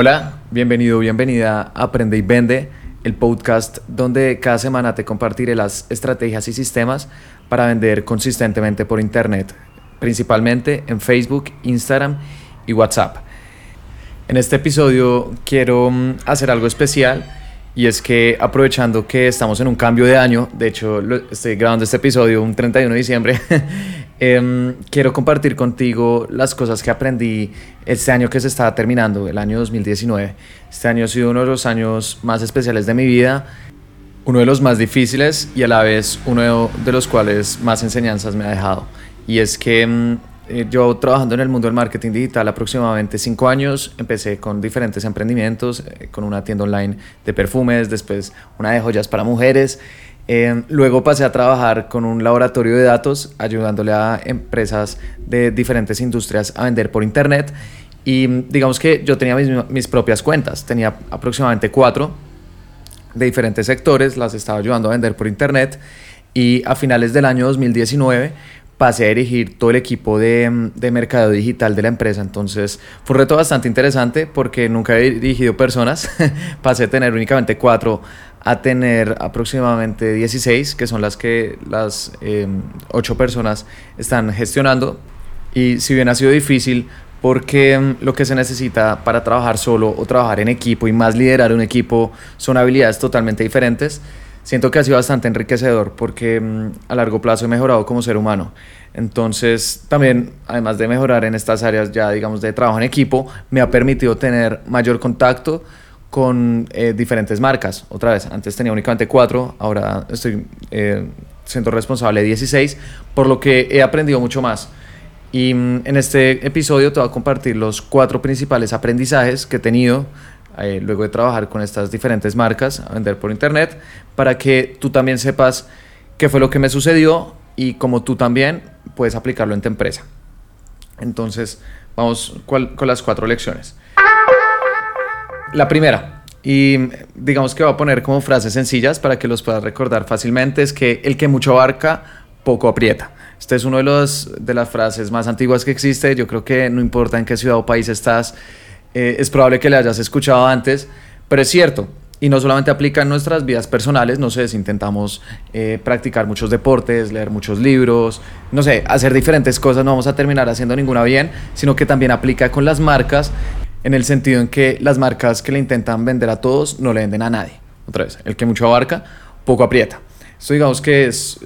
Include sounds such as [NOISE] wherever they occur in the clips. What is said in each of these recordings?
Hola, bienvenido, bienvenida a Aprende y Vende, el podcast donde cada semana te compartiré las estrategias y sistemas para vender consistentemente por Internet, principalmente en Facebook, Instagram y WhatsApp. En este episodio quiero mm, hacer algo especial y es que aprovechando que estamos en un cambio de año, de hecho estoy grabando este episodio un 31 de diciembre, [LAUGHS] em, quiero compartir contigo las cosas que aprendí este año que se está terminando, el año 2019. Este año ha sido uno de los años más especiales de mi vida, uno de los más difíciles y a la vez uno de los cuales más enseñanzas me ha dejado. Y es que em, eh, yo trabajando en el mundo del marketing digital aproximadamente cinco años, empecé con diferentes emprendimientos, eh, con una tienda online de perfumes, después una de joyas para mujeres. Eh, luego pasé a trabajar con un laboratorio de datos, ayudándole a empresas de diferentes industrias a vender por internet. Y digamos que yo tenía mis, mis propias cuentas, tenía aproximadamente cuatro de diferentes sectores, las estaba ayudando a vender por internet. Y a finales del año 2019 pasé a dirigir todo el equipo de, de mercado digital de la empresa. Entonces fue un reto bastante interesante porque nunca he dirigido personas. [LAUGHS] pasé a tener únicamente cuatro a tener aproximadamente 16, que son las que las em, ocho personas están gestionando. Y si bien ha sido difícil, porque em, lo que se necesita para trabajar solo o trabajar en equipo y más liderar un equipo son habilidades totalmente diferentes siento que ha sido bastante enriquecedor porque mm, a largo plazo he mejorado como ser humano. Entonces, también, además de mejorar en estas áreas ya, digamos, de trabajo en equipo, me ha permitido tener mayor contacto con eh, diferentes marcas. Otra vez, antes tenía únicamente cuatro, ahora estoy eh, siendo responsable de 16, por lo que he aprendido mucho más. Y mm, en este episodio te voy a compartir los cuatro principales aprendizajes que he tenido eh, luego de trabajar con estas diferentes marcas a vender por internet, para que tú también sepas qué fue lo que me sucedió y como tú también puedes aplicarlo en tu empresa. Entonces, vamos con las cuatro lecciones. La primera, y digamos que voy a poner como frases sencillas para que los puedas recordar fácilmente, es que el que mucho abarca, poco aprieta. Esta es una de, los, de las frases más antiguas que existe. Yo creo que no importa en qué ciudad o país estás, eh, es probable que le hayas escuchado antes, pero es cierto. Y no solamente aplica en nuestras vidas personales, no sé, si intentamos eh, practicar muchos deportes, leer muchos libros, no sé, hacer diferentes cosas, no vamos a terminar haciendo ninguna bien, sino que también aplica con las marcas, en el sentido en que las marcas que le intentan vender a todos no le venden a nadie. Otra vez, el que mucho abarca, poco aprieta. Esto digamos que es,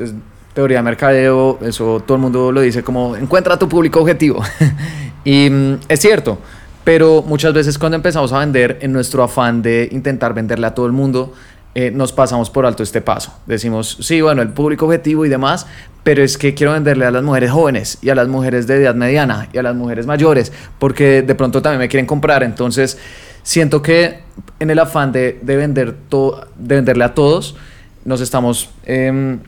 teoría de mercadeo, eso todo el mundo lo dice como encuentra tu público objetivo. [LAUGHS] y mm, es cierto pero muchas veces cuando empezamos a vender, en nuestro afán de intentar venderle a todo el mundo, eh, nos pasamos por alto este paso. Decimos, sí, bueno, el público objetivo y demás, pero es que quiero venderle a las mujeres jóvenes y a las mujeres de edad mediana y a las mujeres mayores, porque de pronto también me quieren comprar. Entonces, siento que en el afán de, de vender de venderle a todos, nos estamos... Em,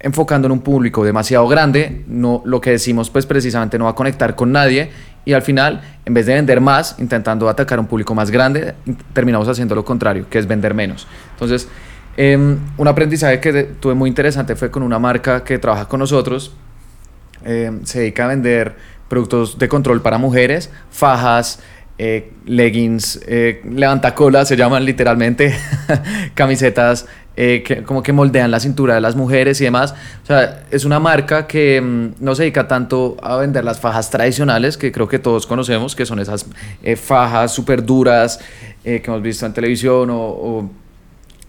enfocando en un público demasiado grande, no, lo que decimos pues precisamente no va a conectar con nadie y al final, en vez de vender más, intentando atacar a un público más grande, terminamos haciendo lo contrario, que es vender menos. Entonces, em, un aprendizaje que tuve muy interesante fue con una marca que trabaja con nosotros, em, se dedica a vender productos de control para mujeres, fajas, eh, leggings, eh, levantacolas se llaman literalmente, [LAUGHS] camisetas eh, que como que moldean la cintura de las mujeres y demás. O sea, es una marca que mm, no se dedica tanto a vender las fajas tradicionales, que creo que todos conocemos, que son esas eh, fajas súper duras eh, que hemos visto en televisión o,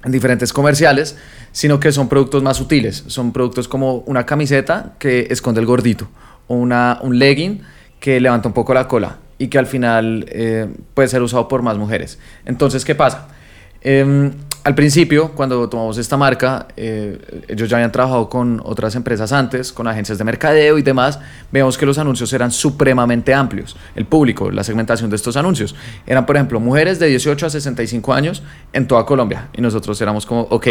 en diferentes comerciales, sino que son productos más sutiles. Son productos como una camiseta que esconde el gordito o una, un legging que levanta un poco la cola y que al final puede ser usado por más mujeres. Entonces, ¿qué pasa? Em, al principio, cuando tomamos esta marca, eh, ellos ya habían trabajado con otras empresas antes, con agencias de mercadeo y demás, vemos que los anuncios eran supremamente amplios. El público, la segmentación de estos anuncios, eran, por ejemplo, mujeres de 18 a 65 años en toda Colombia. Y nosotros éramos como, ok.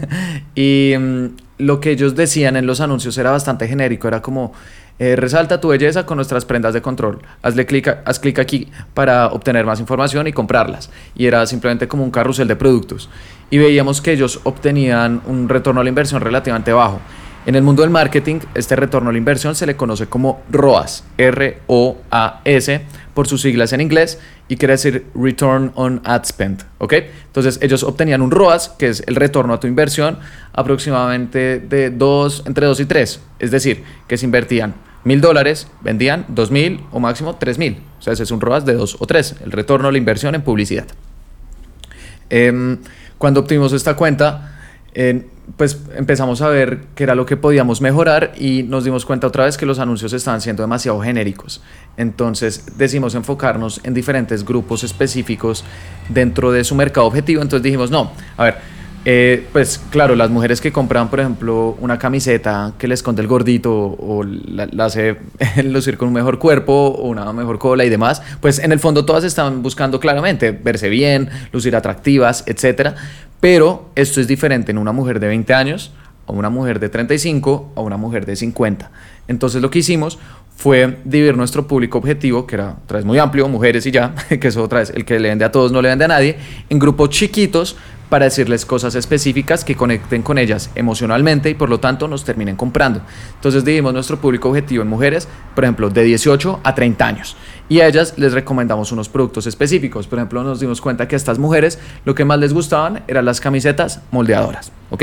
[LAUGHS] y mm, lo que ellos decían en los anuncios era bastante genérico, era como eh, resalta tu belleza con nuestras prendas de control. Hazle clic, haz clic aquí para obtener más información y comprarlas. Y era simplemente como un carrusel de productos. Y veíamos que ellos obtenían un retorno a la inversión relativamente bajo. En el mundo del marketing, este retorno a la inversión se le conoce como ROAS, R-O-A-S, por sus siglas en inglés, y quiere decir Return on Ad Spend, ¿ok? Entonces ellos obtenían un ROAS, que es el retorno a tu inversión, aproximadamente de 2, entre 2 y 3. Es decir, que si invertían mil dólares, vendían dos mil o máximo tres mil. O sea, ese es un ROAS de 2 o 3, el retorno a la inversión en publicidad. Em, cuando obtuvimos esta cuenta, pues empezamos a ver qué era lo que podíamos mejorar y nos dimos cuenta otra vez que los anuncios estaban siendo demasiado genéricos. Entonces decidimos enfocarnos en diferentes grupos específicos dentro de su mercado objetivo. Entonces dijimos, no, a ver, eh, pues claro, las mujeres que compran, por ejemplo, una camiseta que le esconde el gordito o la, la, hace [LAUGHS] lucir con un mejor cuerpo o una mejor cola y demás, pues en el fondo todas están buscando claramente verse bien, lucir atractivas, etcétera. Pero esto es diferente en una mujer de 20 años, a una mujer de 35, a una mujer de 50. Entonces lo que hicimos fue dividir nuestro público objetivo, que era otra vez muy amplio, mujeres y ya, [LAUGHS] que es otra vez el que le vende a todos, no le vende a nadie, en grupos chiquitos para decirles cosas específicas que conecten con ellas emocionalmente y por lo tanto nos terminen comprando. Entonces dividimos nuestro público objetivo en mujeres, por ejemplo, de 18 a 30 años. Y a ellas les recomendamos unos productos específicos. Por ejemplo, nos dimos cuenta que a estas mujeres lo que más les gustaban eran las camisetas moldeadoras. ¿Ok?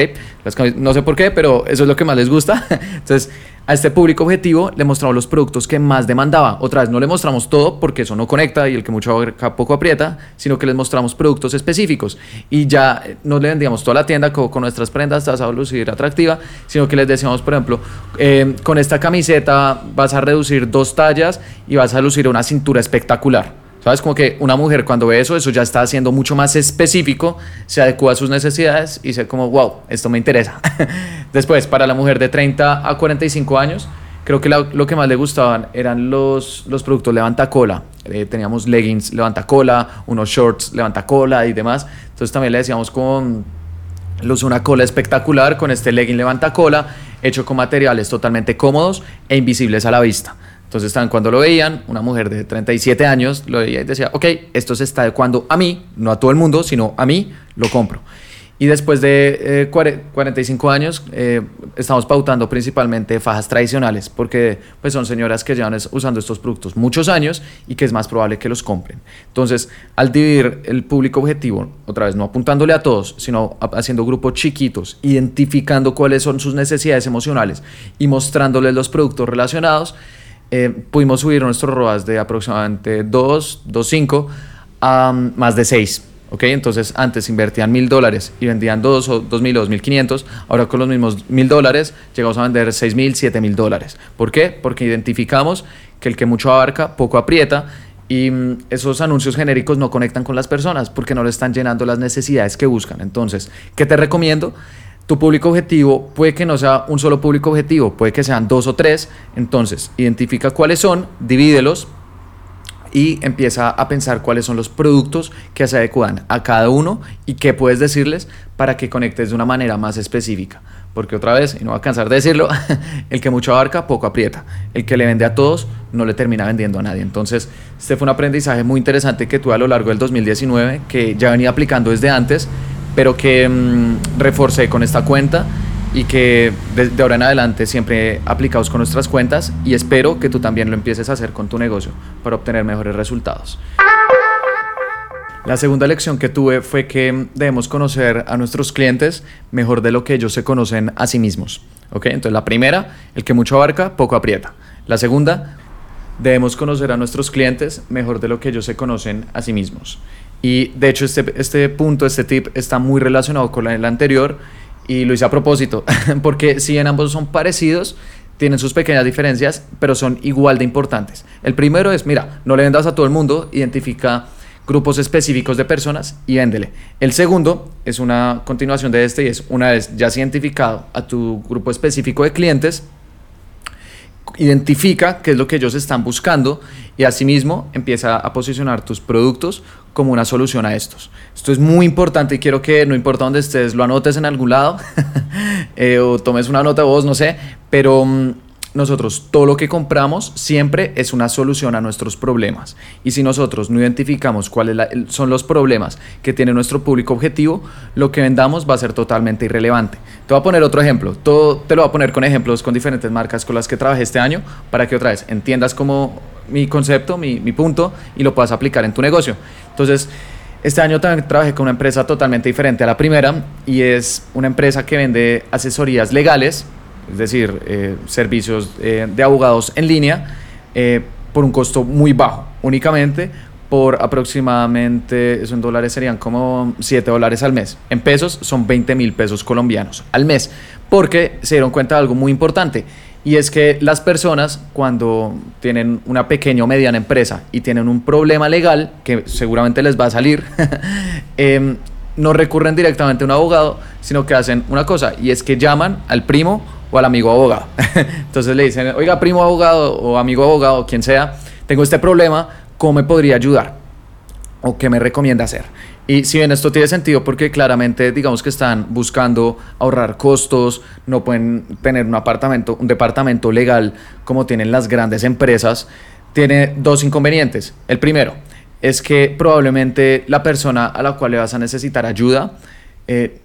no sé por qué, pero eso es lo que más les gusta. [LAUGHS] Entonces, a este público objetivo le mostramos los productos que más demandaba. Otra vez, no le mostramos todo porque eso no conecta y el que mucho poco aprieta, sino que les mostramos productos específicos. Y ya eh, no le vendíamos toda la tienda con, nuestras prendas, vas a lucir atractiva, sino que les decíamos, por ejemplo, eh, con esta camiseta vas a reducir dos tallas y vas a lucir una cintura espectacular. ¿Sabes? Como que una mujer cuando ve eso, eso ya está haciendo mucho más específico, se adecua a sus necesidades y dice como, wow, esto me interesa. [LAUGHS] Después, para la mujer de 30 a 45 años, creo que lo que más le gustaban eran los, los productos levanta cola. Eh, teníamos leggings levanta cola, unos shorts levanta cola y demás. Entonces también le decíamos con los una cola espectacular con este legging levanta cola hecho con materiales totalmente cómodos e invisibles a la vista. Entonces, cuando lo veían, una mujer de 37 años lo veía y decía, ok, esto se está adecuando a mí, no a todo el mundo, sino a mí, lo compro. Y después de 45 eh, años, eh, estamos pautando principalmente fajas tradicionales, porque pues, son señoras que llevan usando estos productos muchos años y que es más probable que los compren. Entonces, al dividir el público objetivo, otra vez no apuntándole a todos, sino haciendo grupos chiquitos, identificando cuáles son sus necesidades emocionales y mostrándoles los productos relacionados, eh, pudimos subir nuestro ROAS de aproximadamente 2, 2.5 a más de 6. ¿ok? Entonces antes invertían mil dólares y vendían dos o dos mil o dos mil quinientos, ahora con los mismos mil dólares llegamos a vender seis mil, siete mil dólares. ¿Por qué? Porque identificamos que el que mucho abarca, poco aprieta y mm, esos anuncios genéricos no conectan con las personas porque no le están llenando las necesidades que buscan. Entonces, ¿qué te recomiendo? Tu público objetivo puede que no sea un solo público objetivo, puede que sean dos o tres. Entonces, identifica cuáles son, divídelos y empieza a pensar cuáles son los productos que se adecuan a cada uno y qué puedes decirles para que conectes de una manera más específica. Porque otra vez, y no voy a cansar de decirlo, [LAUGHS] el que mucho abarca, poco aprieta. El que le vende a todos, no le termina vendiendo a nadie. Entonces, este fue un aprendizaje muy interesante que tuve a lo largo del 2019, que ya venía aplicando desde antes pero que mm, reforcé con esta cuenta y que de, ahora en adelante siempre aplicados con nuestras cuentas y espero que tú también lo empieces a hacer con tu negocio para obtener mejores resultados. La segunda lección que tuve fue que debemos conocer a nuestros clientes mejor de lo que ellos se conocen a sí mismos. ¿Okay? Entonces la primera, el que mucho abarca, poco aprieta. La segunda, debemos conocer a nuestros clientes mejor de lo que ellos se conocen a sí mismos. Y de hecho este, este punto, este tip está muy relacionado con el anterior y lo hice a propósito, [LAUGHS] porque si en ambos son parecidos, tienen sus pequeñas diferencias, pero son igual de importantes. El primero es, mira, no le vendas a todo el mundo, identifica grupos específicos de personas y véndele. El segundo es una continuación de este y es una vez ya has identificado a tu grupo específico de clientes, identifica qué es lo que ellos están buscando y asimismo empieza a posicionar tus productos como una solución a estos. Esto es muy importante y quiero que no importa dónde estés, lo anotes en algún lado [LAUGHS] eh, o tomes una nota vos, no sé, pero mm, nosotros todo lo que compramos siempre es una solución a nuestros problemas. Y si nosotros no identificamos cuáles son los problemas que tiene nuestro público objetivo, lo que vendamos va a ser totalmente irrelevante. Te voy a poner otro ejemplo. Todo te lo voy a poner con ejemplos con diferentes marcas con las que trabajé este año para que otra vez entiendas cómo mi concepto, mi, mi punto y lo puedas aplicar en tu negocio. Entonces, este año también trabajé con una empresa totalmente diferente a la primera y es una empresa que vende asesorías legales es decir, eh, servicios eh, de abogados en línea, eh, por un costo muy bajo, únicamente por aproximadamente, eso en dólares serían como 7 dólares al mes. En pesos son 20 mil pesos colombianos al mes, porque se dieron cuenta de algo muy importante. Y es que las personas cuando tienen una pequeña o mediana empresa y tienen un problema legal, que seguramente les va a salir, [LAUGHS] em, no recurren directamente a un abogado, sino que hacen una cosa, y es que llaman al primo o al amigo abogado. [LAUGHS] Entonces le dicen, oiga, primo abogado o amigo abogado, quien sea, tengo este problema, ¿cómo me podría ayudar? ¿O qué me recomienda hacer? Y si bien esto tiene sentido porque claramente digamos que están buscando ahorrar costos, no pueden tener un apartamento, un departamento legal como tienen las grandes empresas, tiene dos inconvenientes. El primero es que probablemente la persona a la cual le vas a necesitar ayuda eh,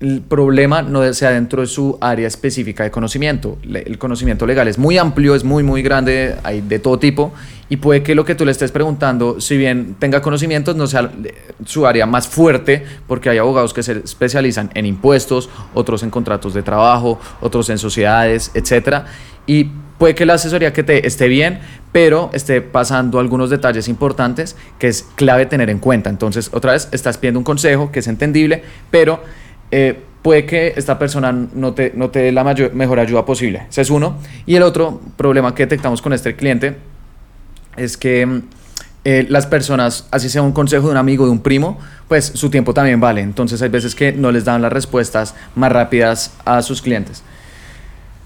el problema no sea dentro de su área específica de conocimiento. El conocimiento legal es muy amplio, es muy, muy grande, hay de todo tipo, y puede que lo que tú le estés preguntando, si bien tenga conocimientos, no sea su área más fuerte, porque hay abogados que se especializan en impuestos, otros en contratos de trabajo, otros en sociedades, etc. Y puede que la asesoría que te esté bien, pero esté pasando algunos detalles importantes que es clave tener en cuenta. Entonces, otra vez, estás pidiendo un consejo que es entendible, pero eh, puede que esta persona no te, no te dé la mayor, mejor ayuda posible. Ese es uno. Y el otro problema que detectamos con este cliente es que mm, eh, las personas, así sea un consejo de un amigo, de un primo, pues su tiempo también vale. Entonces hay veces que no les dan las respuestas más rápidas a sus clientes,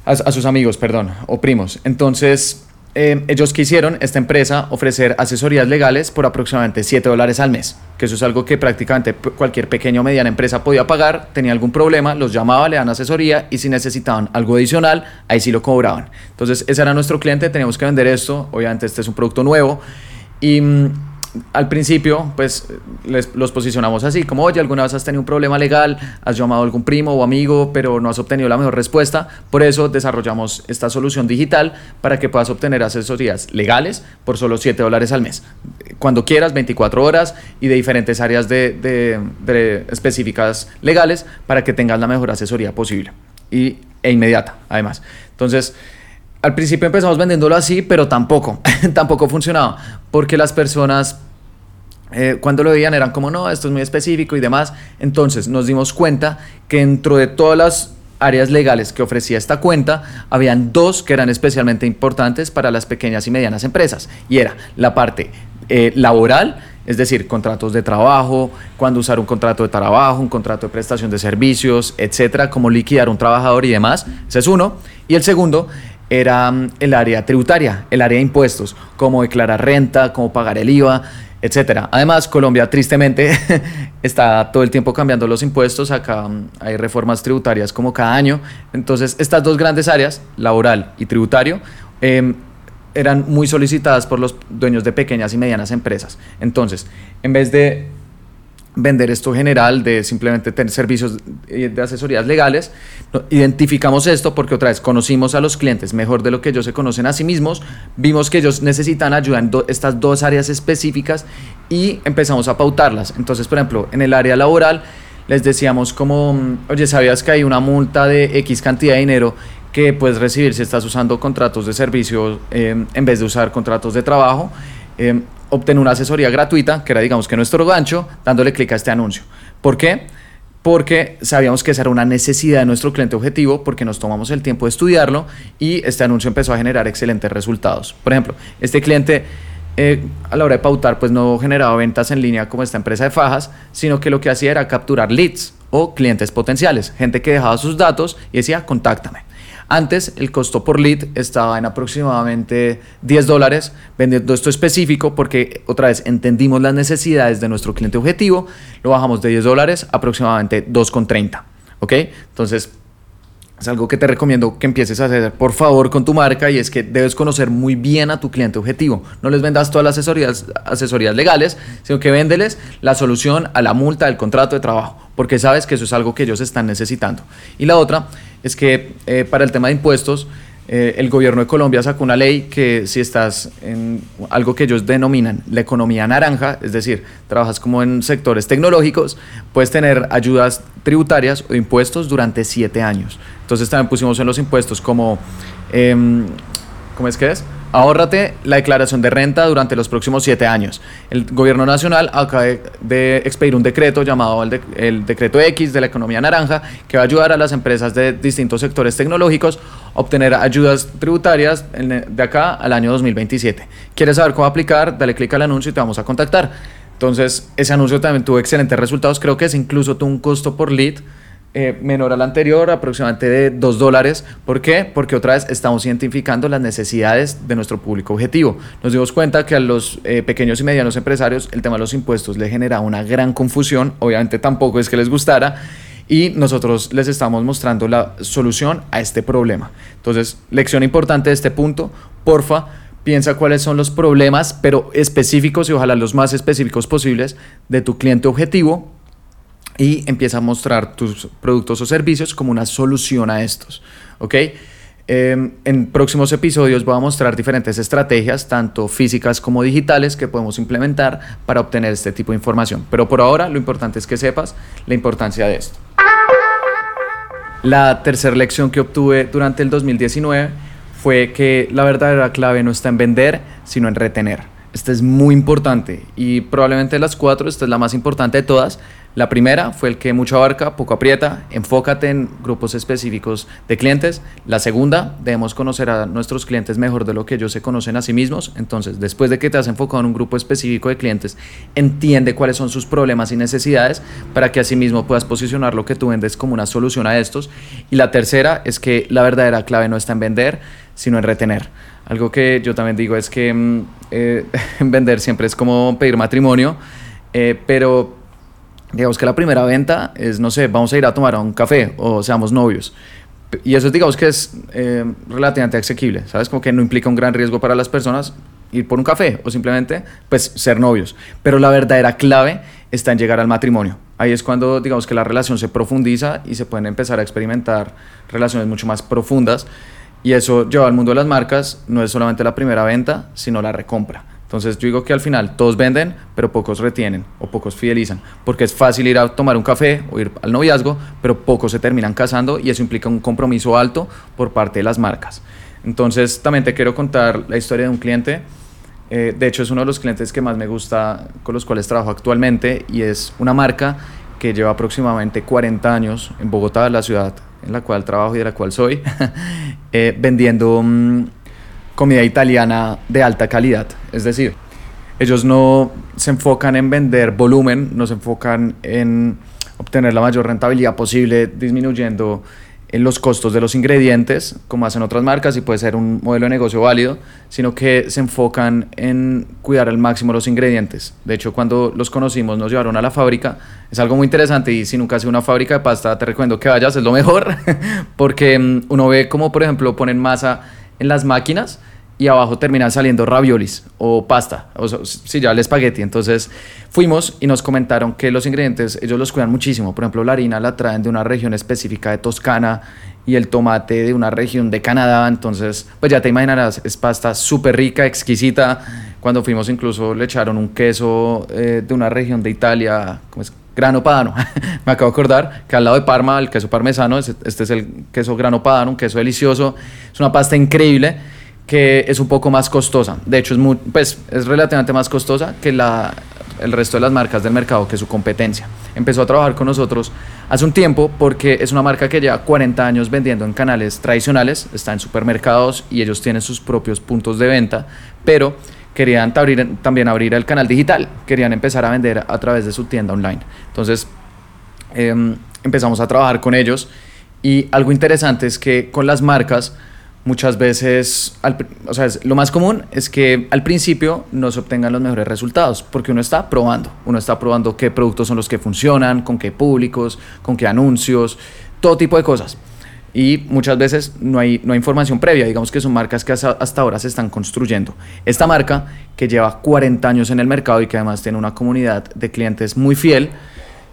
a, a sus amigos, perdón, o primos. Entonces eh, ellos quisieron, esta empresa, ofrecer asesorías legales por aproximadamente 7 dólares al mes, que eso es algo que prácticamente cualquier pequeña o mediana empresa podía pagar, tenía algún problema, los llamaba, le dan asesoría y si necesitaban algo adicional, ahí sí lo cobraban. Entonces, ese era nuestro cliente, teníamos que vender esto, obviamente este es un producto nuevo y mm, al principio, pues los posicionamos así, como, oye, alguna vez has tenido un problema legal, has llamado a algún primo o amigo, pero no has obtenido la mejor respuesta. Por eso desarrollamos esta solución digital para que puedas obtener asesorías legales por solo 7 dólares al mes. Cuando quieras, 24 horas y de diferentes áreas de, específicas legales para que tengas la mejor asesoría posible y, e inmediata, además. Entonces, al principio empezamos vendiéndolo así, pero tampoco, [LAUGHS] [LAUGHS] tampoco funcionaba, porque las personas eh, cuando lo veían eran como, no, esto es muy específico y demás. Entonces nos dimos cuenta que dentro de todas las áreas legales que ofrecía esta cuenta, habían dos que eran especialmente importantes para las pequeñas y medianas empresas, y era la parte eh, laboral, es decir, contratos de trabajo, cuándo usar un contrato de trabajo, un contrato de prestación de servicios, etcétera, cómo liquidar un trabajador y demás. Ese es uno. Y el segundo era mm, el área tributaria, el área de impuestos, cómo declarar renta, cómo pagar el IVA, etcétera. Además, Colombia tristemente [LAUGHS] está todo el tiempo cambiando los impuestos, acá mm, hay reformas tributarias como cada año. Entonces, estas dos grandes áreas, laboral y tributario, em, eran muy solicitadas por los dueños de pequeñas y medianas empresas. Entonces, en vez de vender esto general de simplemente tener servicios de asesorías legales. Identificamos esto porque otra vez conocimos a los clientes mejor de lo que ellos se conocen a sí mismos, vimos que ellos necesitan ayuda en estas dos áreas específicas y empezamos a pautarlas. Entonces, por ejemplo, en el área laboral les decíamos como, oye, ¿sabías que hay una multa de X cantidad de dinero que puedes recibir si estás usando contratos de servicio eh, en vez de usar contratos de trabajo? Eh, obtener una asesoría gratuita, que era digamos que nuestro gancho, dándole clic a este anuncio. ¿Por qué? Porque sabíamos que esa era una necesidad de nuestro cliente objetivo, porque nos tomamos el tiempo de estudiarlo y este anuncio empezó a generar excelentes resultados. Por ejemplo, este cliente eh, a la hora de pautar, pues no generaba ventas en línea como esta empresa de fajas, sino que lo que hacía era capturar leads o clientes potenciales, gente que dejaba sus datos y decía, contáctame. Antes el costo por lead estaba en aproximadamente 10 dólares, vendiendo esto específico porque otra vez entendimos las necesidades de nuestro cliente objetivo, lo bajamos de 10 dólares aproximadamente 2,30. ¿Ok? Entonces es algo que te recomiendo que empieces a hacer por favor con tu marca y es que debes conocer muy bien a tu cliente objetivo. No les vendas todas las asesorías, asesorías legales, sino que véndeles la solución a la multa del contrato de trabajo, porque sabes que eso es algo que ellos están necesitando. Y la otra es que eh, para el tema de impuestos, eh, el gobierno de Colombia sacó una ley que si estás en algo que ellos denominan la economía naranja, es decir, trabajas como en sectores tecnológicos, puedes tener ayudas tributarias o impuestos durante siete años. Entonces también pusimos en los impuestos como, em, ¿cómo es que es? Ahórrate la declaración de renta durante los próximos siete años. El gobierno nacional acaba de expedir un decreto llamado el, decreto X de la economía naranja que va a ayudar a las empresas de distintos sectores tecnológicos a obtener ayudas tributarias de acá al año 2027. ¿Quieres saber cómo aplicar? Dale clic al anuncio y te vamos a contactar. Entonces, ese anuncio también tuvo excelentes resultados. Creo que es incluso tuvo un costo por lead eh, menor al anterior, aproximadamente de 2 dólares. ¿Por qué? Porque otra vez estamos identificando las necesidades de nuestro público objetivo. Nos dimos cuenta que a los eh, pequeños y medianos empresarios el tema de los impuestos le genera una gran confusión. Obviamente tampoco es que les gustara. Y nosotros les estamos mostrando la solución a este problema. Entonces, lección importante de este punto, porfa, piensa cuáles son los problemas, pero específicos y ojalá los más específicos posibles de tu cliente objetivo y empieza a mostrar tus productos o servicios como una solución a estos. ¿Ok? Em, en próximos episodios voy a mostrar diferentes estrategias, tanto físicas como digitales, que podemos implementar para obtener este tipo de información. Pero por ahora lo importante es que sepas la importancia de esto. La tercera lección que obtuve durante el 2019 fue que la verdadera clave no está en vender, sino en retener. Esta es muy importante y probablemente de las cuatro, esta es la más importante de todas, la primera fue el que mucho abarca, poco aprieta, enfócate en grupos específicos de clientes. La segunda, debemos conocer a nuestros clientes mejor de lo que ellos se conocen a sí mismos. Entonces, después de que te has enfocado en un grupo específico de clientes, entiende cuáles son sus problemas y necesidades para que asimismo puedas posicionar lo que tú vendes como una solución a estos. Y la tercera es que la verdadera clave no está en vender, sino en retener. Algo que yo también digo es que mm, eh, [LAUGHS] vender siempre es como pedir matrimonio, eh, pero digamos que la primera venta es, no sé, vamos a ir a tomar un café o seamos novios. Y eso digamos que es eh, relativamente asequible, ¿sabes? Como que no implica un gran riesgo para las personas ir por un café o simplemente pues ser novios. Pero la verdadera clave está en llegar al matrimonio. Ahí es cuando digamos que la relación se profundiza y se pueden empezar a experimentar relaciones mucho más profundas. Y eso lleva al mundo de las marcas, no es solamente la primera venta, sino la recompra. Entonces yo digo que al final todos venden, pero pocos retienen o pocos fidelizan, porque es fácil ir a tomar un café o ir al noviazgo, pero pocos se terminan casando y eso implica un compromiso alto por parte de las marcas. Entonces también te quiero contar la historia de un cliente. Eh, de hecho es uno de los clientes que más me gusta, con los cuales trabajo actualmente y es una marca que lleva aproximadamente 40 años en Bogotá, la ciudad en la cual trabajo y de la cual soy, [LAUGHS] eh, vendiendo... Mm, comida italiana de alta calidad. Es decir, ellos no se enfocan en vender volumen, no se enfocan en obtener la mayor rentabilidad posible disminuyendo en los costos de los ingredientes, como hacen otras marcas, y puede ser un modelo de negocio válido, sino que se enfocan en cuidar al máximo los ingredientes. De hecho, cuando los conocimos, nos llevaron a la fábrica. Es algo muy interesante y si nunca has una fábrica de pasta, te recomiendo que vayas, es lo mejor, [LAUGHS] porque mm, uno ve como, por ejemplo, ponen masa en las máquinas y abajo terminan saliendo raviolis o pasta, o si ya el espagueti. Entonces fuimos y nos comentaron que los ingredientes ellos los cuidan muchísimo. Por ejemplo, la harina la traen de una región específica de Toscana y el tomate de una región de Canadá. Entonces, pues ya te imaginarás, es pasta súper rica, exquisita. Cuando fuimos incluso le echaron un queso eh, de una región de Italia, ¿cómo es? grano padano. [LAUGHS] Me acabo de acordar que al lado de Parma, el queso parmesano, este es el queso grano padano, un queso delicioso. Es una pasta increíble que es un poco más costosa. De hecho, es, muy, pues, es relativamente más costosa que la, el resto de las marcas del mercado, que su competencia. Empezó a trabajar con nosotros hace un tiempo porque es una marca que lleva 40 años vendiendo en canales tradicionales, está en supermercados y ellos tienen sus propios puntos de venta, pero querían también abrir el canal digital, querían empezar a vender a través de su tienda online. Entonces em, empezamos a trabajar con ellos y algo interesante es que con las marcas, muchas veces, o sea, lo más común es que al principio no se obtengan los mejores resultados, porque uno está probando, uno está probando qué productos son los que funcionan, con qué públicos, con qué anuncios, todo tipo de cosas. Y muchas veces no hay, no hay información previa, digamos que son marcas que hasta, ahora se están construyendo. Esta marca, que lleva 40 años en el mercado y que además tiene una comunidad de clientes muy fiel,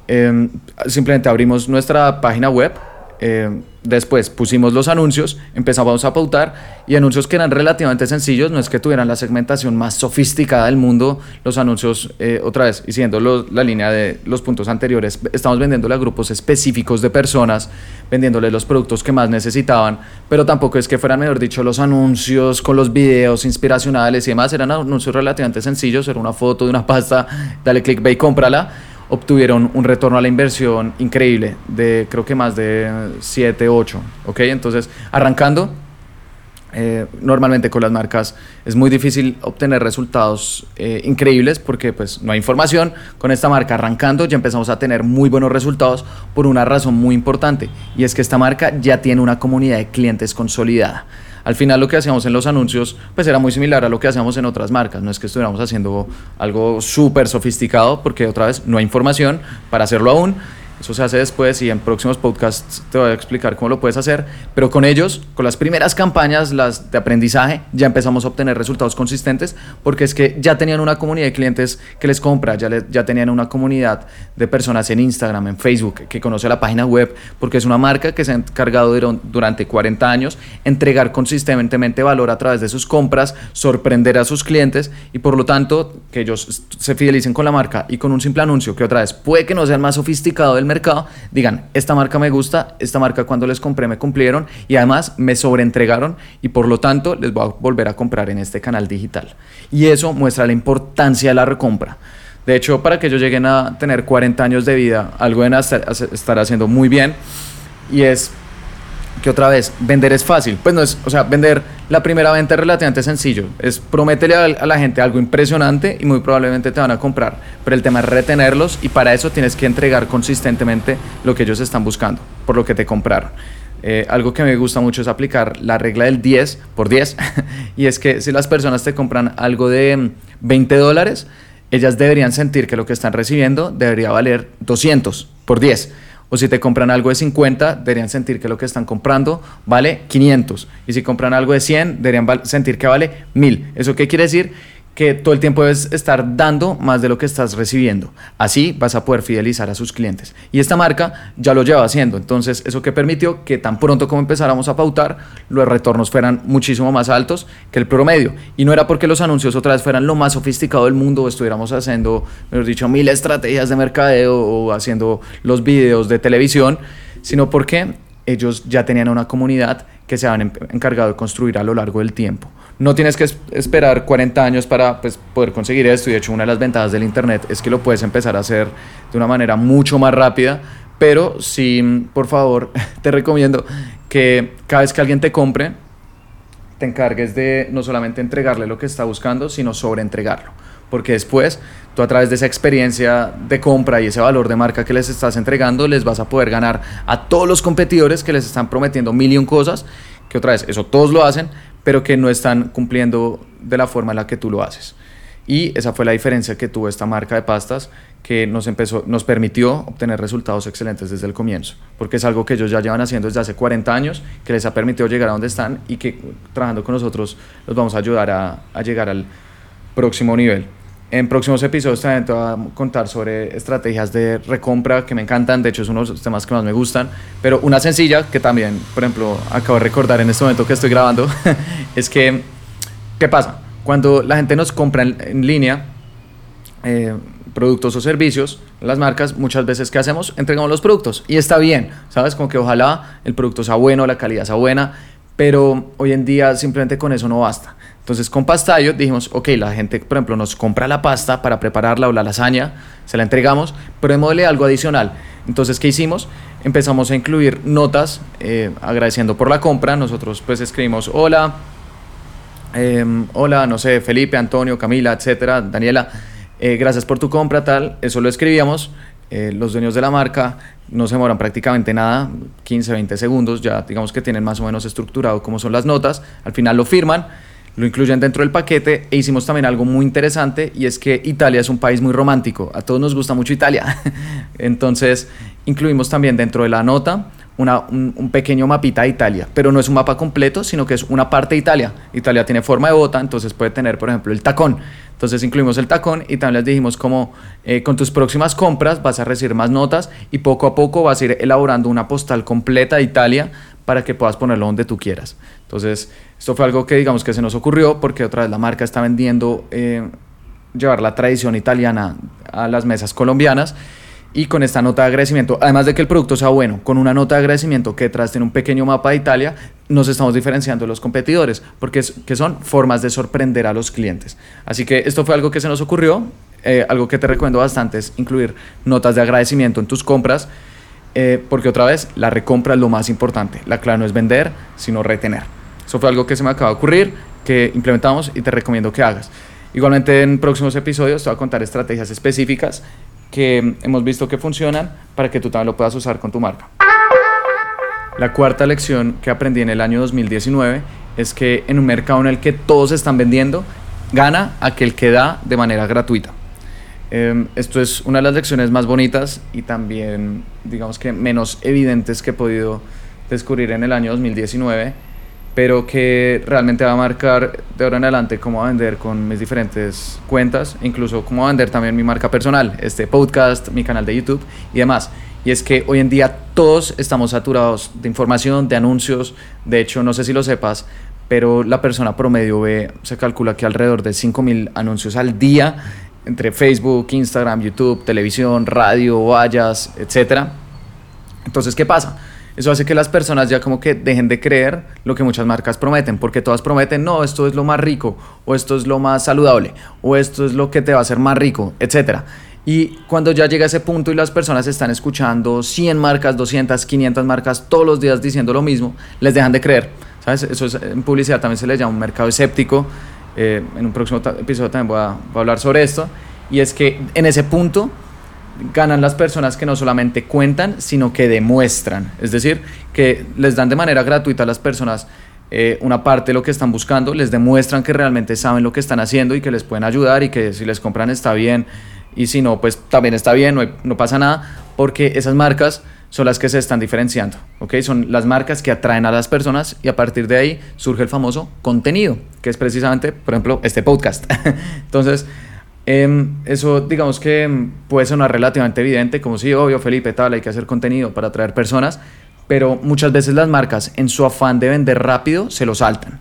em, simplemente abrimos nuestra página web, eh, después pusimos los anuncios, empezamos a pautar y anuncios que eran relativamente sencillos, no es que tuvieran la segmentación más sofisticada del mundo, los anuncios, eh, otra vez, y siguiendo la línea de los puntos anteriores, estamos vendiéndole a grupos específicos de personas, vendiéndoles los productos que más necesitaban, pero tampoco es que fueran, mejor dicho, los anuncios con los videos inspiracionales y demás, eran anuncios relativamente sencillos, era una foto de una pasta, dale click, y cómprala obtuvieron un retorno a la inversión increíble de creo que más de 7, 8, ¿ok? Entonces, arrancando, eh, normalmente con las marcas es muy difícil obtener resultados eh, increíbles porque pues no hay información. Con esta marca arrancando ya empezamos a tener muy buenos resultados por una razón muy importante y es que esta marca ya tiene una comunidad de clientes consolidada al final lo que hacíamos en los anuncios pues era muy similar a lo que hacíamos en otras marcas, no es que estuviéramos haciendo algo súper sofisticado porque otra vez no hay información para hacerlo aún eso se hace después y en próximos podcasts te voy a explicar cómo lo puedes hacer. Pero con ellos, con las primeras campañas, las de aprendizaje, ya empezamos a obtener resultados consistentes porque es que ya tenían una comunidad de clientes que les compra, ya, ya tenían una comunidad de personas en Instagram, en Facebook, que conoce la página web, porque es una marca que se ha encargado durante 40 años entregar consistentemente valor a través de sus compras, sorprender a sus clientes y por lo tanto que ellos se fidelicen con la marca y con un simple anuncio que otra vez puede que no sea el más sofisticado del mercado, digan, esta marca me gusta, esta marca cuando les compré me cumplieron y además me sobreentregaron y por lo tanto les voy a volver a comprar en este canal digital. Y eso muestra la importancia de la recompra. De hecho, para que ellos lleguen a tener 40 años de vida, algo deben estar haciendo muy bien y es que otra vez, vender es fácil. Pues no es, o sea, vender la primera venta es relativamente sencillo. Es prométele a, la gente algo impresionante y muy probablemente te van a comprar. Pero el tema es retenerlos y para eso tienes que entregar consistentemente lo que ellos están buscando, por lo que te compraron. Eh, algo que me gusta mucho es aplicar la regla del 10 por 10. [LAUGHS] y es que si las personas te compran algo de 20 dólares, ellas deberían sentir que lo que están recibiendo debería valer 200 por 10 o si te compran algo de 50, deberían sentir que lo que están comprando vale 500. Y si compran algo de 100, deberían sentir que vale 1000. ¿Eso qué quiere decir? Que todo el tiempo debes estar dando más de lo que estás recibiendo. Así vas a poder fidelizar a sus clientes. Y esta marca ya lo lleva haciendo. Entonces, eso que permitió que tan pronto como empezáramos a pautar, los retornos fueran muchísimo más altos que el promedio. Y no era porque los anuncios otra vez fueran lo más sofisticado del mundo o estuviéramos haciendo, mejor dicho, mil estrategias de mercadeo o haciendo los videos de televisión, sino porque ellos ya tenían una comunidad que se han encargado de construir a lo largo del tiempo. No tienes que esperar 40 años para pues, poder conseguir esto y de hecho una de las ventajas del Internet es que lo puedes empezar a hacer de una manera mucho más rápida, pero sí, por favor, [LAUGHS] te recomiendo que cada vez que alguien te compre, te encargues de no solamente entregarle lo que está buscando, sino sobreentregarlo. Porque después, tú a través de esa experiencia de compra y ese valor de marca que les estás entregando, les vas a poder ganar a todos los competidores que les están prometiendo mil y un cosas, que otra vez, eso todos lo hacen, pero que no están cumpliendo de la forma en la que tú lo haces. Y esa fue la diferencia que tuvo esta marca de pastas que nos, empezó, nos permitió obtener resultados excelentes desde el comienzo, porque es algo que ellos ya llevan haciendo desde hace 40 años, que les ha permitido llegar a donde están y que trabajando con nosotros los vamos a ayudar a, a llegar al próximo nivel. En próximos episodios también te voy a contar sobre estrategias de recompra que me encantan, de hecho es uno de los temas que más me gustan, pero una sencilla que también, por ejemplo, acabo de recordar en este momento que estoy grabando, [LAUGHS] es que, ¿qué pasa? Cuando la gente nos compra en, línea eh, productos o servicios, las marcas, muchas veces, ¿qué hacemos? Entregamos los productos y está bien, ¿sabes? Como que ojalá el producto sea bueno, la calidad sea buena, pero hoy en día simplemente con eso no basta. Entonces con Pastayo dijimos, ok, la gente, por ejemplo, nos compra la pasta para prepararla o la lasaña, se la entregamos, pero démosle algo adicional. Entonces, ¿qué hicimos? Empezamos a incluir notas eh, agradeciendo por la compra. Nosotros pues escribimos, hola, em, hola, no sé, Felipe, Antonio, Camila, etcétera, Daniela, eh, gracias por tu compra, tal. Eso lo escribíamos. Eh, los dueños de la marca no se demoran prácticamente nada, 15, 20 segundos, ya digamos que tienen más o menos estructurado cómo son las notas, al final lo firman lo incluyen dentro del paquete e hicimos también algo muy interesante y es que Italia es un país muy romántico, a todos nos gusta mucho Italia, [LAUGHS] entonces incluimos también dentro de la nota una, un, pequeño mapita de Italia, pero no es un mapa completo, sino que es una parte de Italia. Italia tiene forma de bota, entonces puede tener, por ejemplo, el tacón. Entonces incluimos el tacón y también les dijimos como eh, con tus próximas compras vas a recibir más notas y poco a poco vas a ir elaborando una postal completa de Italia para que puedas ponerlo donde tú quieras. Entonces, esto fue algo que digamos que se nos ocurrió porque otra vez la marca está vendiendo eh, llevar la tradición italiana a las mesas colombianas y con esta nota de agradecimiento, además de que el producto sea bueno, con una nota de agradecimiento que detrás tiene un pequeño mapa de Italia, nos estamos diferenciando de los competidores, porque que son formas de sorprender a los clientes. Así que esto fue algo que se nos ocurrió, eh, algo que te recomiendo bastante es incluir notas de agradecimiento en tus compras, eh, porque otra vez, la recompra es lo más importante. La clave no es vender, sino retener. Eso fue algo que se me acaba de ocurrir, que implementamos y te recomiendo que hagas. Igualmente en próximos episodios te voy a contar estrategias específicas que hemos visto que funcionan para que tú también lo puedas usar con tu marca. La cuarta lección que aprendí en el año 2019 es que en un mercado en el que todos están vendiendo, gana aquel que da de manera gratuita. Em, esto es una de las lecciones más bonitas y también, digamos que menos evidentes que he podido descubrir en el año 2019 pero que realmente va a marcar de ahora en adelante cómo vender con mis diferentes cuentas, incluso cómo vender también mi marca personal, este podcast, mi canal de YouTube y demás. Y es que hoy en día todos estamos saturados de información, de anuncios. De hecho, no sé si lo sepas, pero la persona promedio ve, se calcula que alrededor de 5.000 anuncios al día entre Facebook, Instagram, YouTube, televisión, radio, vallas, etc. Entonces, ¿qué pasa? Eso hace que las personas ya como que dejen de creer lo que muchas marcas prometen, porque todas prometen, no, esto es lo más rico, o esto es lo más saludable, o esto es lo que te va a hacer más rico, etc. Y cuando ya llega ese punto y las personas están escuchando 100 marcas, 200, 500 marcas todos los días diciendo lo mismo, les dejan de creer. ¿Sabes? Eso es, en publicidad también se le llama un mercado escéptico. Eh, en un próximo episodio también voy a, voy a hablar sobre esto. Y es que en ese punto ganan las personas que no solamente cuentan, sino que demuestran. Es decir, que les dan de manera gratuita a las personas eh, una parte de lo que están buscando, les demuestran que realmente saben lo que están haciendo y que les pueden ayudar y que si les compran está bien y si no, pues también está bien, no, no pasa nada, porque esas marcas son las que se están diferenciando, ¿ok? Son las marcas que atraen a las personas y a partir de ahí surge el famoso contenido, que es precisamente, por ejemplo, este podcast. [LAUGHS] Entonces, Em, eso, digamos que em, puede sonar relativamente evidente, como si, obvio, Felipe, tal, hay que hacer contenido para atraer personas, pero muchas veces las marcas, en su afán de vender rápido, se lo saltan.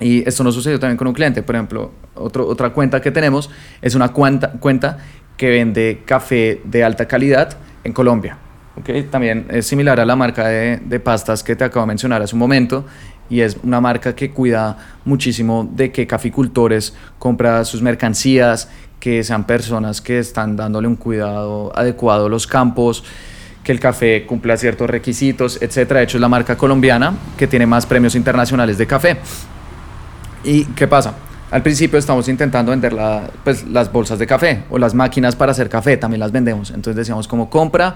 Y esto no sucedió también con un cliente. Por ejemplo, otro, otra cuenta que tenemos es una cuenta, cuenta que vende café de alta calidad en Colombia. ¿okay? También es similar a la marca de, de pastas que te acabo de mencionar hace un momento y es una marca que cuida muchísimo de que caficultores compran sus mercancías, que sean personas que están dándole un cuidado adecuado a los campos, que el café cumpla ciertos requisitos, etc. De hecho, es la marca colombiana que tiene más premios internacionales de café. ¿Y qué pasa? Al principio estamos intentando vender pues, las bolsas de café o las máquinas para hacer café, también las vendemos. Entonces decíamos como compra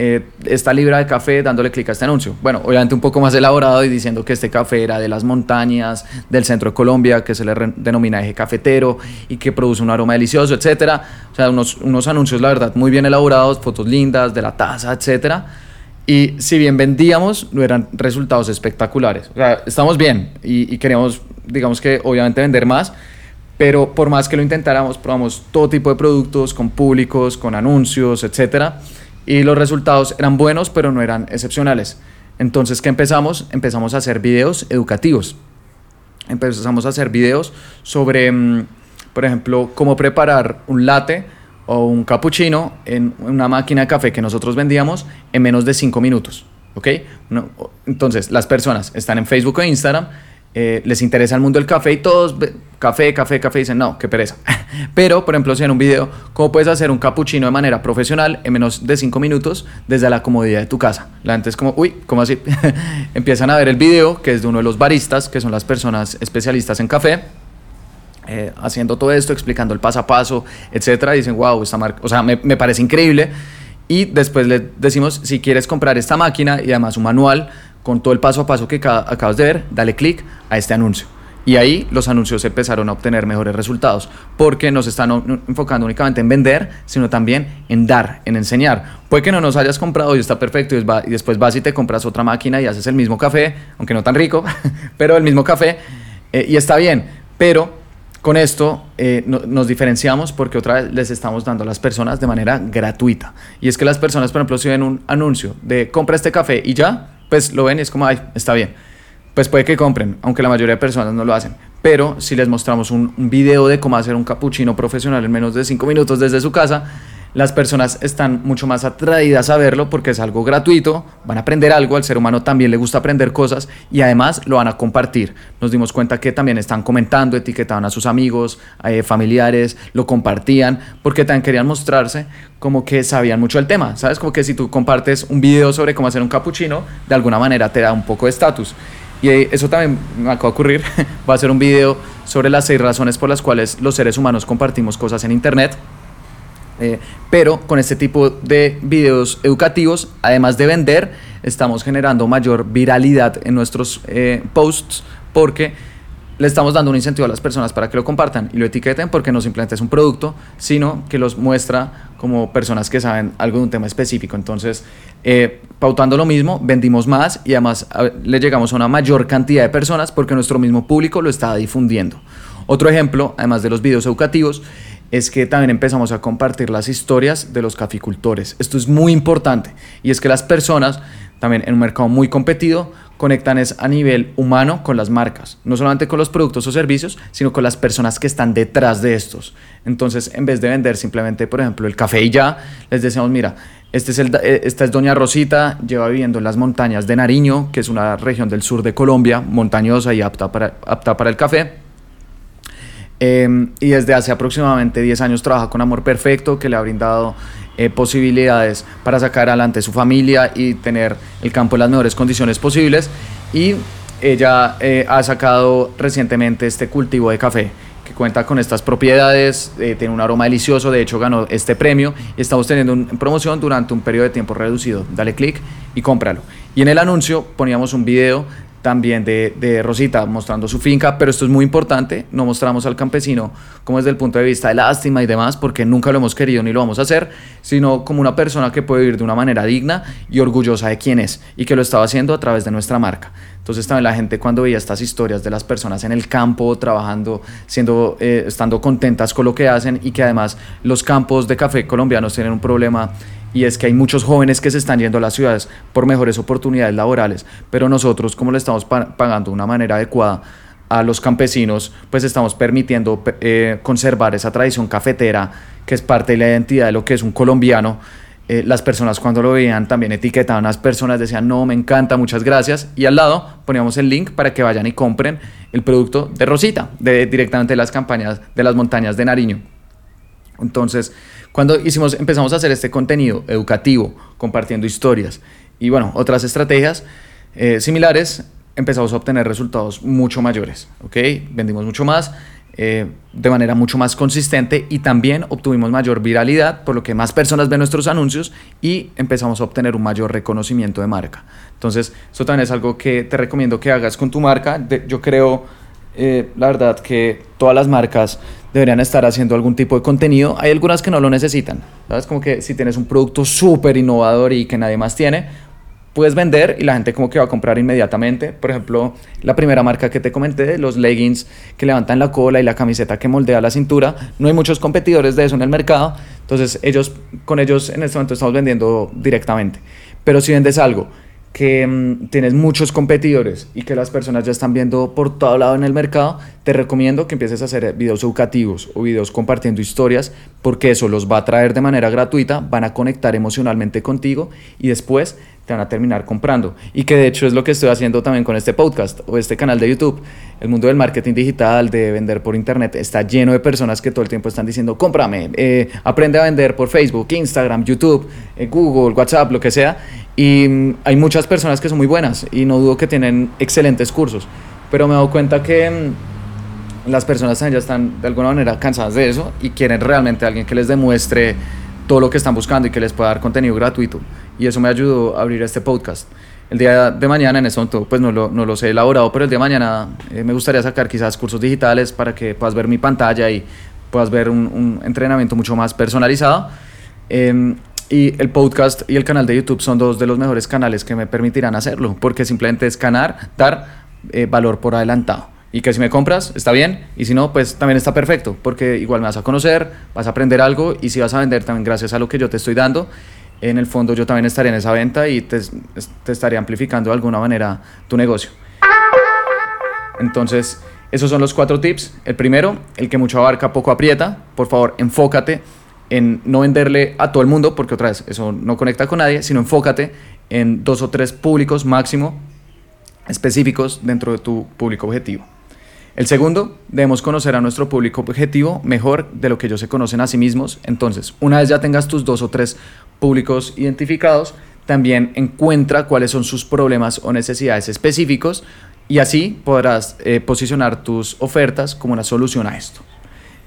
eh, esta libra de café dándole clic a este anuncio. Bueno, obviamente un poco más elaborado y diciendo que este café era de las montañas del centro de Colombia, que se le denomina eje cafetero y que produce un aroma delicioso, etcétera. O sea, unos, unos anuncios, la verdad, muy bien elaborados, fotos lindas de la taza, etcétera. Y si bien vendíamos, no eran resultados espectaculares. O sea, estamos bien y, y queríamos, digamos que obviamente vender más, pero por más que lo intentáramos, probamos todo tipo de productos con públicos, con anuncios, etcétera y los resultados eran buenos, pero no eran excepcionales. Entonces, ¿qué empezamos? Empezamos a hacer videos educativos. Empezamos a hacer videos sobre, mm, por ejemplo, cómo preparar un latte o un cappuccino en una máquina de café que nosotros vendíamos en menos de 5 minutos. ¿Ok? entonces, las personas están en Facebook o Instagram eh, les interesa el mundo del café y todos café, café, café dicen, no, qué pereza. [LAUGHS] Pero, por ejemplo, si en un video, ¿cómo puedes hacer un cappuccino de manera profesional en menos de 5 minutos desde la comodidad de tu casa? La gente es como, uy, ¿cómo así? [LAUGHS] Empiezan a ver el video, que es de uno de los baristas, que son las personas especialistas en café. Eh, haciendo todo esto, explicando el paso a paso, etcétera, dicen, wow, esta marca, o sea, me, me parece increíble. Y después le decimos, si quieres comprar esta máquina y además un manual con todo el paso a paso que acabas de ver, dale clic a este anuncio. Y ahí los anuncios empezaron a obtener mejores resultados, porque nos están enfocando únicamente en vender, sino también en dar, en enseñar. Puede que no nos hayas comprado y está perfecto, y, después vas y te compras otra máquina y haces el mismo café, aunque no tan rico, [LAUGHS] pero el mismo café, eh, y está bien. Pero con esto eh, nos diferenciamos porque otra vez les estamos dando a las personas de manera gratuita. Y es que las personas, por ejemplo, si ven un anuncio de compra este café y ya, pues lo ven es como, ay, está bien pues puede que compren, aunque la mayoría de personas no lo hacen. Pero si les mostramos un, video de cómo hacer un cappuccino profesional en menos de 5 minutos desde su casa, las personas están mucho más atraídas a verlo porque es algo gratuito, van a aprender algo, al ser humano también le gusta aprender cosas y además lo van a compartir. Nos dimos cuenta que también están comentando, etiquetaban a sus amigos, eh, familiares, lo compartían porque también querían mostrarse como que sabían mucho el tema, ¿sabes? Como que si tú compartes un video sobre cómo hacer un cappuccino, de alguna manera te da un poco de estatus. Y eso también me acaba de ocurrir. [LAUGHS] Va a ser un video sobre las seis razones por las cuales los seres humanos compartimos cosas en Internet. Eh, pero con este tipo de videos educativos, además de vender, estamos generando mayor viralidad en nuestros eh, posts porque le estamos dando un incentivo a las personas para que lo compartan y lo etiqueten porque no simplemente es un producto, sino que los muestra como personas que saben algo de un tema específico. Entonces, eh, pautando lo mismo, vendimos más y además le llegamos a una mayor cantidad de personas porque nuestro mismo público lo está difundiendo. Otro ejemplo, además de los videos educativos, es que también empezamos a compartir las historias de los caficultores. Esto es muy importante y es que las personas, también en un mercado muy competido, conectan es a nivel humano con las marcas, no solamente con los productos o servicios, sino con las personas que están detrás de estos. Entonces, en vez de vender simplemente, por ejemplo, el café y ya, les decimos, mira, este eh, esta es Doña Rosita, lleva viviendo en las montañas de Nariño, que es una región del sur de Colombia, montañosa y apta para, apta para el café. Em, y desde hace aproximadamente 10 años trabaja con Amor Perfecto, que le ha brindado eh, posibilidades para sacar adelante su familia y tener el campo en las mejores condiciones posibles. Y ella eh, ha sacado recientemente este cultivo de café que cuenta con estas propiedades, eh, tiene un aroma delicioso, de hecho ganó este premio estamos teniendo una promoción durante un periodo de tiempo reducido. Dale clic y cómpralo. Y en el anuncio poníamos un video también de, de, Rosita mostrando su finca, pero esto es muy importante, no mostramos al campesino como desde el punto de vista de lástima y demás, porque nunca lo hemos querido ni lo vamos a hacer, sino como una persona que puede vivir de una manera digna y orgullosa de quién es y que lo estaba haciendo a través de nuestra marca. Entonces también la gente cuando veía estas historias de las personas en el campo, trabajando, siendo, eh, estando contentas con lo que hacen y que además los campos de café colombianos tienen un problema y es que hay muchos jóvenes que se están yendo a las ciudades por mejores oportunidades laborales, pero nosotros como le estamos pagando de una manera adecuada a los campesinos, pues estamos permitiendo eh, conservar esa tradición cafetera que es parte de la identidad de lo que es un colombiano. Eh, las personas cuando lo veían también etiquetaban a las personas, decían, no, me encanta, muchas gracias. Y al lado poníamos el link para que vayan y compren el producto de Rosita, de, directamente de las campañas de las montañas de Nariño. Entonces, cuando hicimos, empezamos a hacer este contenido educativo, compartiendo historias y bueno, otras estrategias eh, similares, empezamos a obtener resultados mucho mayores, ¿ok? Vendimos mucho más, eh, de manera mucho más consistente y también obtuvimos mayor viralidad, por lo que más personas ven nuestros anuncios y empezamos a obtener un mayor reconocimiento de marca. Entonces, eso también es algo que te recomiendo que hagas con tu marca. yo creo, eh, la verdad, que todas las marcas deberían estar haciendo algún tipo de contenido. Hay algunas que no lo necesitan. ¿Sabes? Como que si tienes un producto súper innovador y que nadie más tiene, puedes vender y la gente como que va a comprar inmediatamente. Por ejemplo, la primera marca que te comenté, los leggings que levantan la cola y la camiseta que moldea la cintura. No hay muchos competidores de eso en el mercado. Entonces, ellos, con ellos en este momento estamos vendiendo directamente. Pero si vendes algo que mm, tienes muchos competidores y que las personas ya están viendo por todo lado en el mercado, te recomiendo que empieces a hacer videos educativos o videos compartiendo historias, porque eso los va a traer de manera gratuita, van a conectar emocionalmente contigo y después te van a terminar comprando. Y que de hecho es lo que estoy haciendo también con este podcast o este canal de YouTube. El mundo del marketing digital, de vender por internet, está lleno de personas que todo el tiempo están diciendo, cómprame, eh, aprende a vender por Facebook, Instagram, YouTube, eh, Google, WhatsApp, lo que sea. Y mm, hay muchas personas que son muy buenas y no dudo que tienen excelentes cursos. Pero me dado cuenta que mm, las personas ya están de alguna manera cansadas de eso y quieren realmente alguien que les demuestre todo lo que están buscando y que les pueda dar contenido gratuito. Y eso me ayudó a abrir este podcast. el día de mañana, en momento pues no, lo, no los he elaborado, pero el día de mañana eh, me gustaría sacar quizás cursos digitales para que puedas ver mi pantalla y puedas ver un, un entrenamiento mucho más personalizado. Em, y el podcast y el canal de YouTube son dos de los mejores canales que me permitirán hacerlo, porque simplemente es ganar, dar eh, valor por adelantado. Y que si me compras, está bien, y si no, pues también está perfecto, porque igual me vas a conocer, vas a aprender algo, y si vas a vender también gracias a lo que yo te estoy dando, en el fondo yo también estaré en esa venta y te, te estaré amplificando de alguna manera tu negocio. Entonces, esos son los cuatro tips. El primero, el que mucho abarca, poco aprieta. Por favor, enfócate en no venderle a todo el mundo, porque otra vez, eso no conecta con nadie, sino enfócate en dos o tres públicos máximo específicos dentro de tu público objetivo. El segundo, debemos conocer a nuestro público objetivo mejor de lo que ellos se conocen a sí mismos. Entonces, una vez ya tengas tus dos o tres públicos identificados, también encuentra cuáles son sus problemas o necesidades específicos y así podrás eh, posicionar tus ofertas como una solución a esto.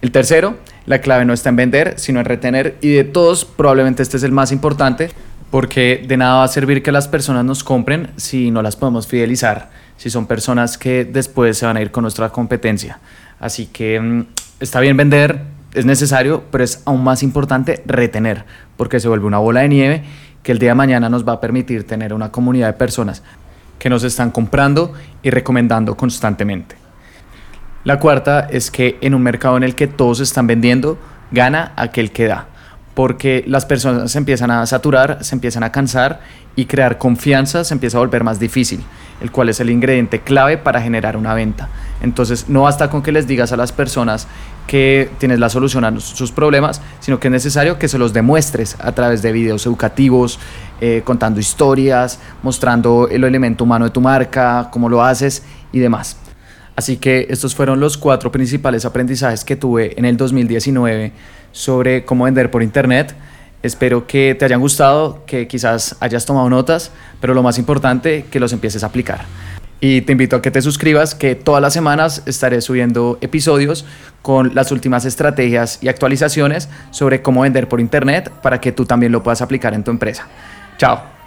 El tercero, la clave no está en vender, sino en retener y de todos probablemente este es el más importante porque de nada va a servir que las personas nos compren si no las podemos fidelizar, si son personas que después se van a ir con nuestra competencia. Así que mm, está bien vender, es necesario, pero es aún más importante retener, porque se vuelve una bola de nieve que el día de mañana nos va a permitir tener una comunidad de personas que nos están comprando y recomendando constantemente. La cuarta es que en un mercado en el que todos están vendiendo, gana aquel que da, porque las personas se empiezan a saturar, se empiezan a cansar y crear confianza se empieza a volver más difícil, el cual es el ingrediente clave para generar una venta. Entonces no basta con que les digas a las personas que tienes la solución a sus problemas, sino que es necesario que se los demuestres a través de videos educativos, eh, contando historias, mostrando el elemento humano de tu marca, cómo lo haces y demás. Así que estos fueron los cuatro principales aprendizajes que tuve en el 2019 sobre cómo vender por internet. Espero que te hayan gustado, que quizás hayas tomado notas, pero lo más importante, que los empieces a aplicar. Y te invito a que te suscribas, que todas las semanas estaré subiendo episodios con las últimas estrategias y actualizaciones sobre cómo vender por internet para que tú también lo puedas aplicar en tu empresa. Chao.